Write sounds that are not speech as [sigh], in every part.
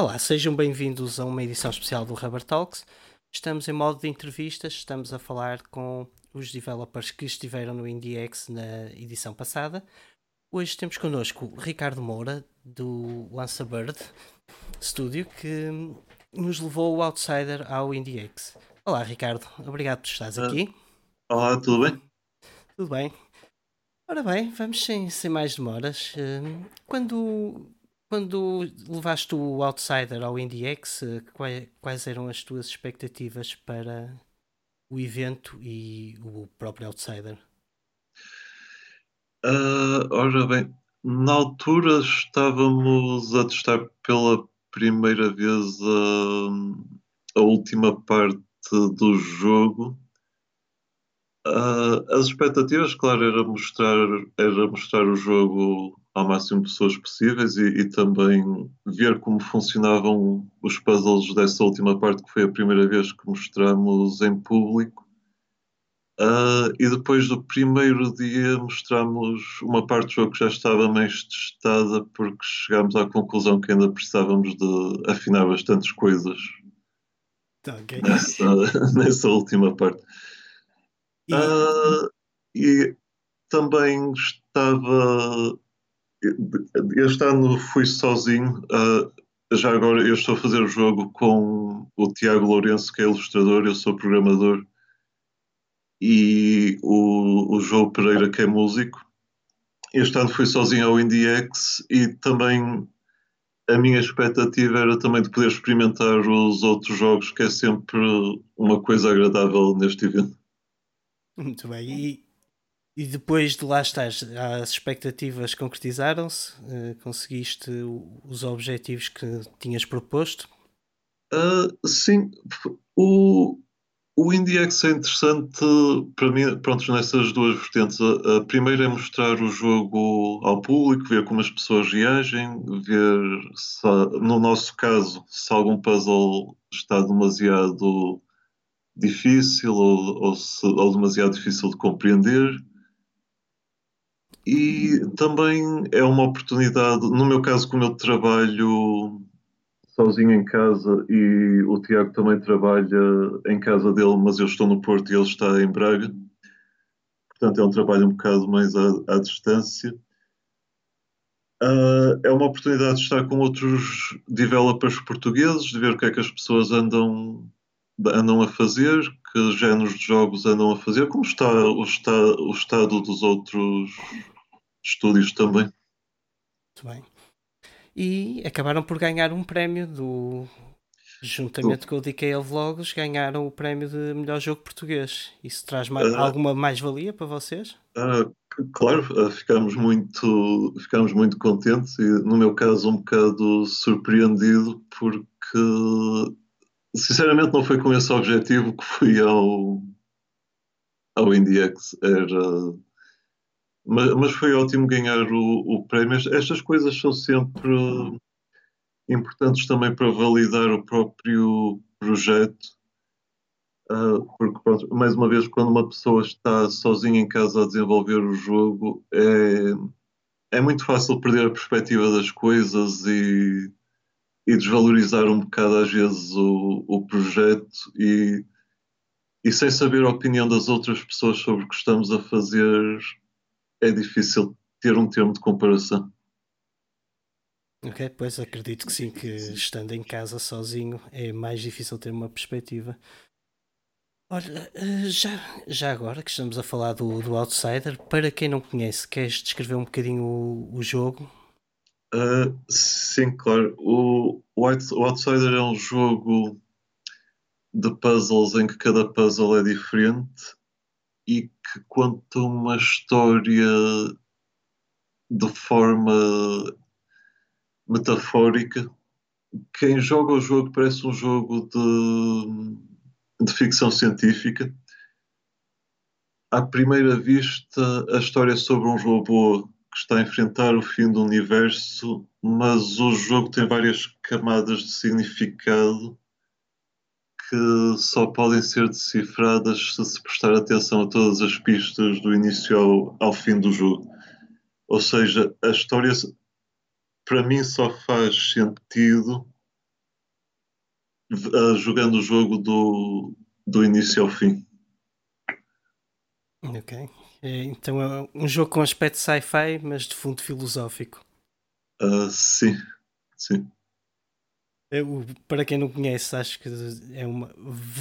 Olá, sejam bem-vindos a uma edição especial do Rubber Talks. Estamos em modo de entrevistas, estamos a falar com os developers que estiveram no IndieX na edição passada. Hoje temos connosco Ricardo Moura, do Lança Bird Studio, que nos levou o Outsider ao IndieX. Olá, Ricardo, obrigado por estares aqui. Olá, tudo bem? Tudo bem. Ora bem, vamos sem, sem mais demoras. Hum, quando, quando levaste o Outsider ao IndieX, quais, eram as tuas expectativas para o evento e o próprio Outsider? Uh, ora bem, na altura estávamos a testar pela primeira vez a, a última parte do jogo. Uh, as expectativas, claro, era mostrar, era mostrar o jogo ao máximo de pessoas possíveis e, e, também ver como funcionavam os puzzles dessa última parte, que foi a primeira vez que mostramos em público. Uh, e depois do primeiro dia mostramos uma parte do jogo que já estava mais testada porque chegámos à conclusão que ainda precisávamos de afinar bastantes coisas tá, okay. nessa, [laughs] nessa última parte. E... Uh, e também estava. Este ano fui sozinho. Uh, já agora eu estou a fazer o jogo com o Tiago Lourenço, que é ilustrador, eu sou programador e o, o João Pereira, que é músico. Este ano fui sozinho ao IndieX e também a minha expectativa era também de poder experimentar os outros jogos, que é sempre uma coisa agradável neste evento. Muito bem. E, e depois de lá estar, as expectativas concretizaram-se? Uh, conseguiste os objetivos que tinhas proposto? Uh, sim. O, o IndieX é interessante para mim, pronto, nessas duas vertentes. A, a, primeira é mostrar o jogo ao público, ver como as pessoas reagem, ver se, no nosso caso, se algum puzzle está demasiado difícil ou, ou, se, ou demasiado difícil de compreender. E também é uma oportunidade, no meu caso, como eu trabalho sozinho em casa e o Tiago também trabalha em casa dele, mas eu estou no Porto e ele está em Braga. Portanto, é um trabalho um bocado mais à, à distância. Uh, é uma oportunidade de estar com outros developers portugueses, de ver o que é que as pessoas andam, andam a fazer, que géneros de jogos andam a fazer, como está o, está, o estado dos outros estúdios também. Muito bem e acabaram por ganhar um prémio do. Juntamente com o DKL Vlogs, ganharam o prémio de melhor jogo português. Isso traz mais, uh, alguma mais-valia para vocês? Uh, claro, uh, ficamos, muito, ficamos muito contentes e, no meu caso, um bocado surpreendido, porque sinceramente não foi com esse objetivo que fui ao, ao IndieX. Era mas, mas foi ótimo ganhar o, o prémio. Estas coisas são sempre importantes também para validar o próprio projeto. Uh, porque, pronto, mais uma vez, quando uma pessoa está sozinha em casa a desenvolver o jogo, é, é muito fácil perder a perspectiva das coisas e, e desvalorizar um bocado, às vezes, o, o projeto. E, e sem saber a opinião das outras pessoas sobre o que estamos a fazer, é difícil ter um termo de comparação. Ok, pois acredito que sim, que estando em casa sozinho é mais difícil ter uma perspectiva. Olha, eh, já, já agora que estamos a falar do, do Outsider, para quem não conhece, queres descrever um bocadinho o, o jogo? Uh, sim, claro. O, o Outsider é um jogo de puzzles em que cada puzzle é diferente e que conta uma história de forma metafórica. Quem joga o jogo parece um jogo de, de ficção científica. À primeira vista, a história é sobre um robô que está a enfrentar o fim do universo, mas o jogo tem várias camadas de significado que só podem ser decifradas se se prestar atenção a todas as pistas do início ao, ao fim do jogo. Ou seja, a história para mim só faz sentido uh, jogando o jogo do, do início ao fim. Ok. É, então é um jogo com aspecto sci-fi, mas de fundo filosófico. Uh, sim, sim. Eu, para quem não conhece, acho que é uma.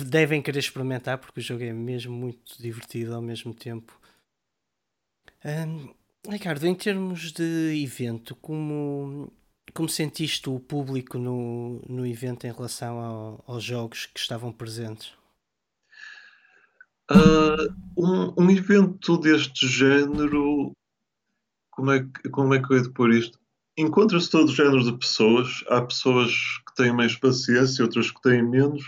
devem querer experimentar porque o jogo é mesmo muito divertido ao mesmo tempo. Um, Ricardo, em termos de evento, como, como sentiste o público no, no evento em relação ao, aos jogos que estavam presentes? Uh, um, um, evento deste género, como é, que, como é que eu ia pôr isto? Encontra-se todo o género de pessoas. Há pessoas que têm mais paciência, outras que têm menos.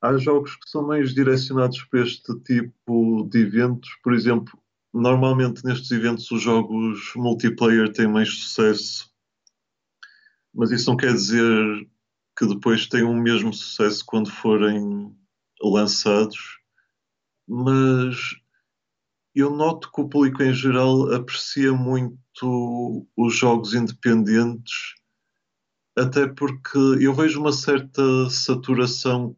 Há jogos que são mais direcionados para este tipo de eventos. Por exemplo, normalmente nestes eventos os jogos multiplayer têm mais sucesso, mas isso não quer dizer que depois tenham o mesmo sucesso quando forem lançados. Mas eu noto que o público em geral aprecia muito os jogos independentes, até porque eu vejo uma certa saturação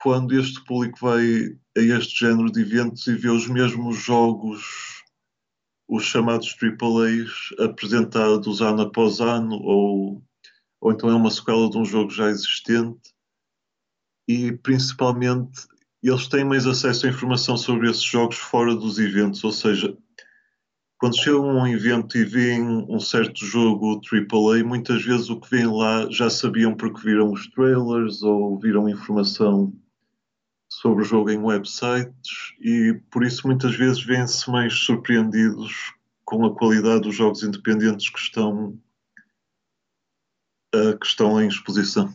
quando este público vai a este género de eventos e vê os mesmos jogos, os chamados AAAs, apresentados ano após ano, ou, ou então é uma sequela de um jogo já existente, e principalmente eles têm mais acesso à informação sobre esses jogos fora dos eventos, ou seja, quando chegam a um evento e veem um certo jogo AAA, muitas vezes o que vêm lá já sabiam porque viram os trailers ou viram informação sobre o jogo em websites e por isso muitas vezes vêm-se mais surpreendidos com a qualidade dos jogos independentes que estão, uh, que estão em exposição.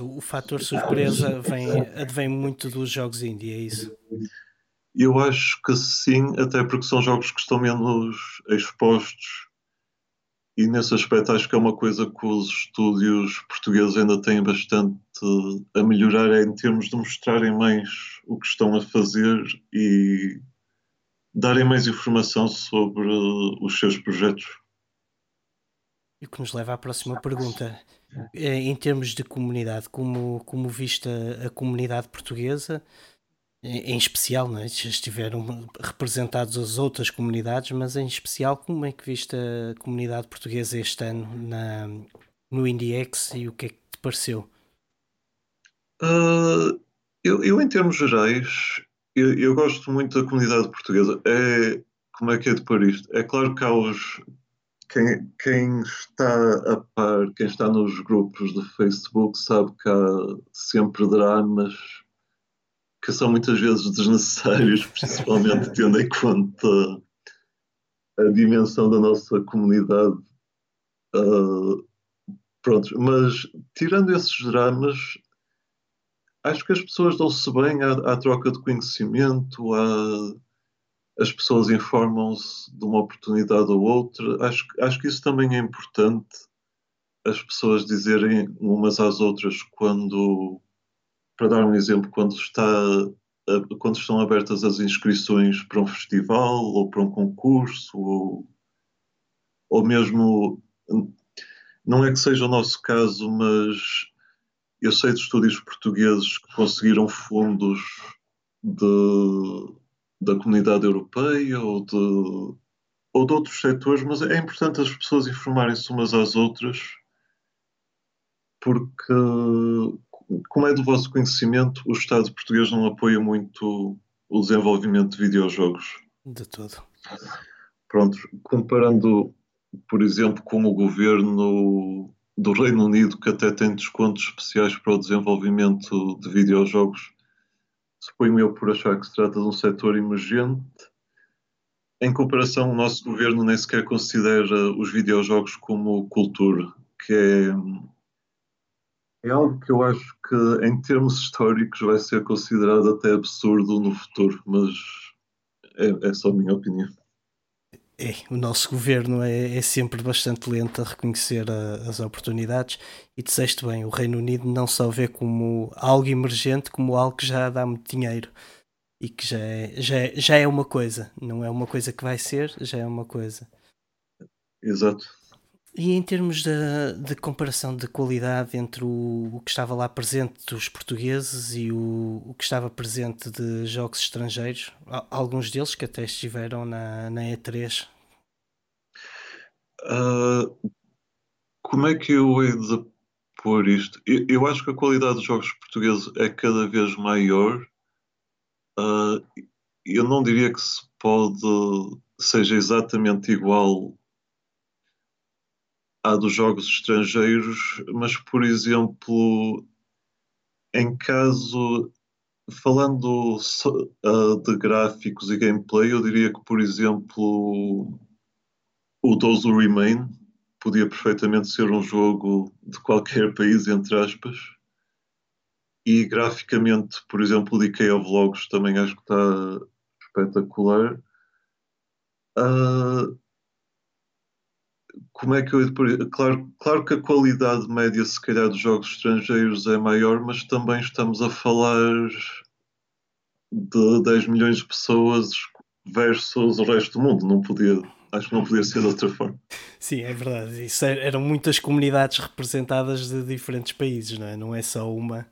O, o fator surpresa vem, advém muito dos jogos indie, é isso? Eu acho que sim, até porque são jogos que estão menos expostos e nesse aspecto acho que é uma coisa que os estúdios portugueses ainda têm bastante a melhorar é em termos de mostrarem mais o que estão a fazer e darem mais informação sobre os seus projetos. E o que nos leva à próxima pergunta. É, em termos de comunidade, como, como viste a, a comunidade portuguesa, em especial, não é? estiveram representados as outras comunidades, mas em especial, como é que viste a comunidade portuguesa este ano na, no IndieX e o que é que te pareceu? Uh, eu, eu, em termos gerais, eu, eu, gosto muito da comunidade portuguesa. É, como é que é de pôr isto? É claro que há os. Quem, quem está a par, quem está nos grupos do Facebook, sabe que há sempre dramas que são muitas vezes desnecessários, [laughs] principalmente tendo em conta a dimensão da nossa comunidade. Uh, pronto, mas tirando esses dramas, acho que as pessoas dão-se bem à, à, troca de conhecimento, à, as pessoas informam-se de uma oportunidade ou outra. Acho, acho que isso também é importante, as pessoas dizerem umas às outras quando para dar um exemplo, quando, está, quando estão abertas as inscrições para um festival ou para um concurso, ou, ou mesmo, não é que seja o nosso caso, mas eu sei de estúdios portugueses que conseguiram fundos de, da comunidade europeia ou de, ou de outros setores, mas é importante as pessoas informarem-se umas às outras, porque como é do vosso conhecimento, o Estado português não apoia muito o desenvolvimento de videojogos? De todo. Pronto, comparando, por exemplo, com o governo do Reino Unido, que até tem descontos especiais para o desenvolvimento de videojogos, suponho eu por achar que se trata de um setor emergente. Em comparação, o nosso governo nem sequer considera os videojogos como cultura, que é é algo que eu acho que, em termos históricos, vai ser considerado até absurdo no futuro, mas é, é só a minha opinião. É, o nosso governo é, é sempre bastante lento a reconhecer a, as oportunidades e disseste bem, o Reino Unido não só vê como algo emergente, como algo que já dá muito dinheiro e que já é, já é, já é uma coisa, não é uma coisa que vai ser, já é uma coisa. Exato. E em termos de, de comparação de qualidade entre o, o, que estava lá presente dos portugueses e o, o, que estava presente de jogos estrangeiros, alguns deles que até estiveram na, na E3? Uh, como é que eu hei de pôr isto? Eu, eu, acho que a qualidade dos jogos portugueses é cada vez maior. Uh, eu não diria que se pode seja exatamente igual à dos jogos estrangeiros, mas, por exemplo, em caso. Falando uh, de gráficos e gameplay, eu diria que, por exemplo, o Those Remain podia perfeitamente ser um jogo de qualquer [laughs] país, entre aspas. E graficamente, por exemplo, o Decay of Logs também acho que está espetacular. Uh, como é que eu claro, claro que a qualidade média se calhar dos jogos estrangeiros é maior, mas também estamos a falar de 10 milhões de pessoas versus o resto do mundo, não podia, acho que não podia ser de outra forma. Sim, é verdade. Isso é, eram muitas comunidades representadas de diferentes países, não é? Não é só uma.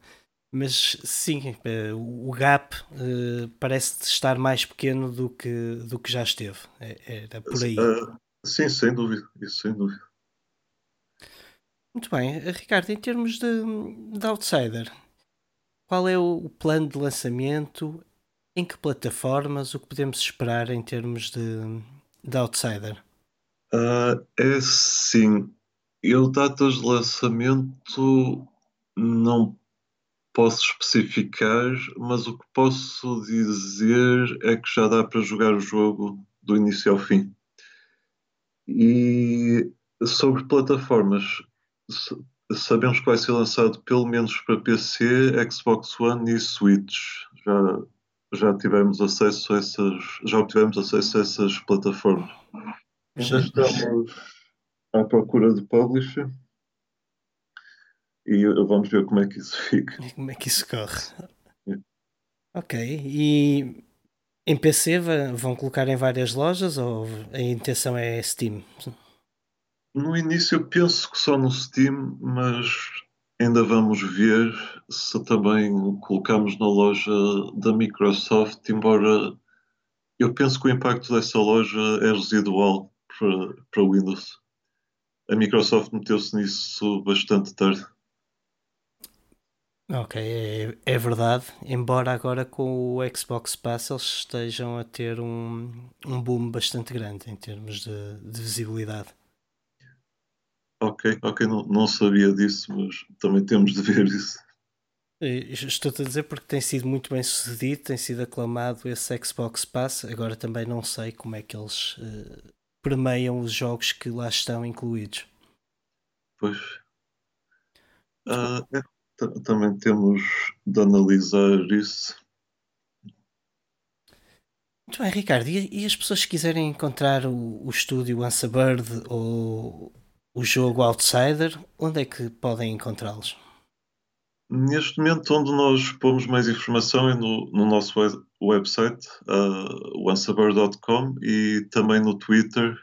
Mas sim, eh, o gap uh, parece estar mais pequeno do que, do que já esteve. É, era por aí. Sim, sem dúvida, isso sem dúvida. Muito bem, Ricardo, em termos de, de Outsider, qual é o, plano de lançamento? Em que plataformas? O que podemos esperar em termos de, de Outsider? Uh, é sim. Eu, datas de lançamento, não posso especificar, mas o que posso dizer é que já dá para jogar o jogo do início ao fim. E sobre plataformas, sabemos que vai ser lançado pelo menos para PC, Xbox One e Switch. Já, já tivemos acesso a essas, já obtivemos acesso a essas plataformas. Já estamos à procura de publisher e vamos ver como é que isso fica. E como é que isso corre? É. Ok, e em PC vão colocar em várias lojas ou a intenção é Steam? No início eu penso que só no Steam, mas ainda vamos ver se também colocamos na loja da Microsoft, embora eu penso que o impacto dessa loja é residual para, para Windows. A Microsoft meteu-se nisso bastante tarde. Ok, é, é, verdade. Embora agora com o Xbox Pass eles estejam a ter um, um boom bastante grande em termos de, de visibilidade. Ok, ok, não, não sabia disso, mas também temos de ver isso. Estou-te a dizer porque tem sido muito bem sucedido, tem sido aclamado esse Xbox Pass. Agora também não sei como é que eles uh, permeiam os jogos que lá estão incluídos. Pois. Uh, é, também temos de analisar isso. Muito bem, Ricardo. E, e as pessoas que quiserem encontrar o, o estúdio Bird ou o jogo Outsider, onde é que podem encontrá-los? Neste momento, onde nós pomos mais informação é no, no nosso web, website, uh, onceabird.com e também no Twitter,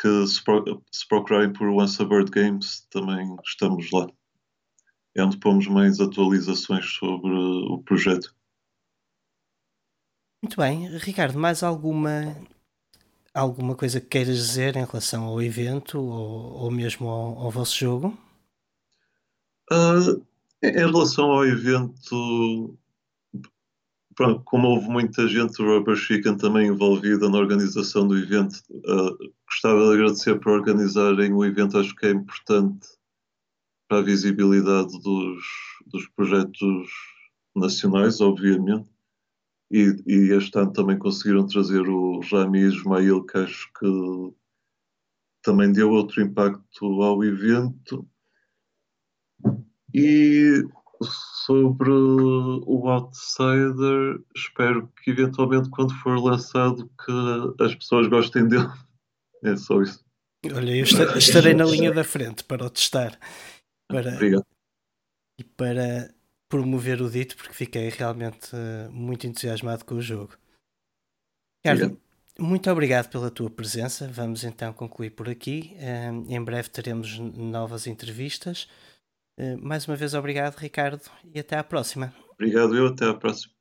que se, pro, se procurarem por Onceabird Games, também estamos lá é onde pomos mais atualizações sobre o projeto. Muito bem. Ricardo, mais alguma alguma coisa que queiras dizer em relação ao evento ou, ou mesmo ao, ao, vosso jogo? Uh, em relação ao evento, pronto, como houve muita gente do Rubber Chicken também envolvida na organização do evento, uh, gostava de agradecer por organizarem o evento, acho que é importante para a visibilidade dos, dos projetos nacionais, obviamente. E, e, este ano também conseguiram trazer o Rami Ismail, que acho que também deu outro impacto ao evento. E sobre o Outsider, espero que eventualmente quando for lançado que as pessoas gostem dele. [laughs] É só isso. Olha, eu estarei na linha da frente para o testar para, Obrigado. e para promover o dito, porque fiquei realmente uh, muito entusiasmado com o jogo. Ricardo, Muito obrigado pela tua presença. Vamos então concluir por aqui. em breve teremos novas entrevistas. mais uma vez, obrigado, Ricardo, e até à próxima. Obrigado, eu. Até à próxima.